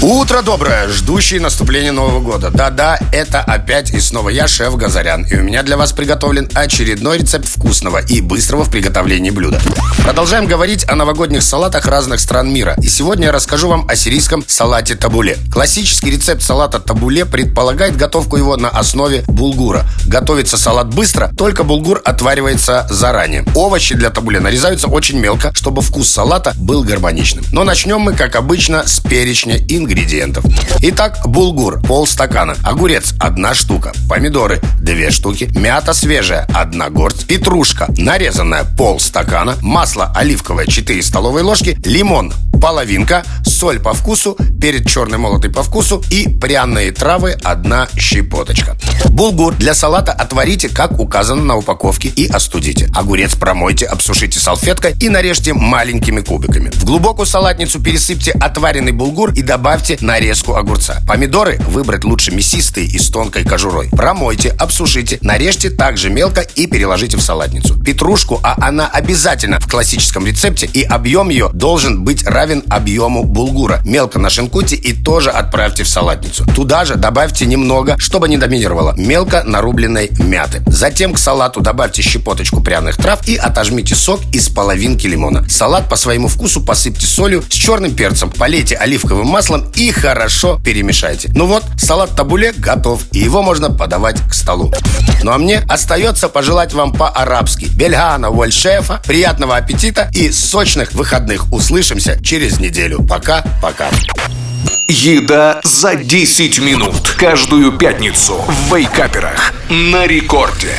Утро доброе, ждущий наступления Нового года. Да-да, это опять и снова я, шеф Газарян. И у меня для вас приготовлен очередной рецепт вкусного и быстрого в приготовлении блюда. Продолжаем говорить о новогодних салатах разных стран мира. И сегодня я расскажу вам о сирийском салате табуле. Классический рецепт салата табуле предполагает готовку его на основе булгура. Готовится салат быстро, только булгур отваривается заранее. Овощи для табуле нарезаются очень мелко, чтобы вкус салата был гармоничным. Но начнем мы, как обычно, с перечня ингредиентов ингредиентов. Итак, булгур полстакана, огурец одна штука, помидоры две штуки, мята свежая одна горсть, петрушка нарезанная полстакана, масло оливковое 4 столовые ложки, лимон половинка, соль по вкусу, перец черный молотый по вкусу и пряные травы одна щепоточка. Булгур для салата отварите, как указано на упаковке, и остудите. Огурец промойте, обсушите салфеткой и нарежьте маленькими кубиками. В глубокую салатницу пересыпьте отваренный булгур и добавьте нарезку огурца. Помидоры выбрать лучше мясистые и с тонкой кожурой. Промойте, обсушите, нарежьте также мелко и переложите в салатницу. Петрушку, а она обязательно в классическом рецепте, и объем ее должен быть равен объему булгура. Мелко нашинкуйте и тоже отправьте в салатницу. Туда же добавьте немного, чтобы не доминировало, мелко нарубленной мяты. Затем к салату добавьте щепоточку пряных трав и отожмите сок из половинки лимона. Салат по своему вкусу посыпьте солью с черным перцем, полейте оливковым маслом и хорошо перемешайте. Ну вот, салат табуле готов, и его можно подавать к столу. Ну а мне остается пожелать вам по-арабски. Бельгана Вольшефа, приятного аппетита и сочных выходных. Услышимся через неделю. Пока-пока. Еда за 10 минут. Каждую пятницу в Вейкаперах. На рекорде.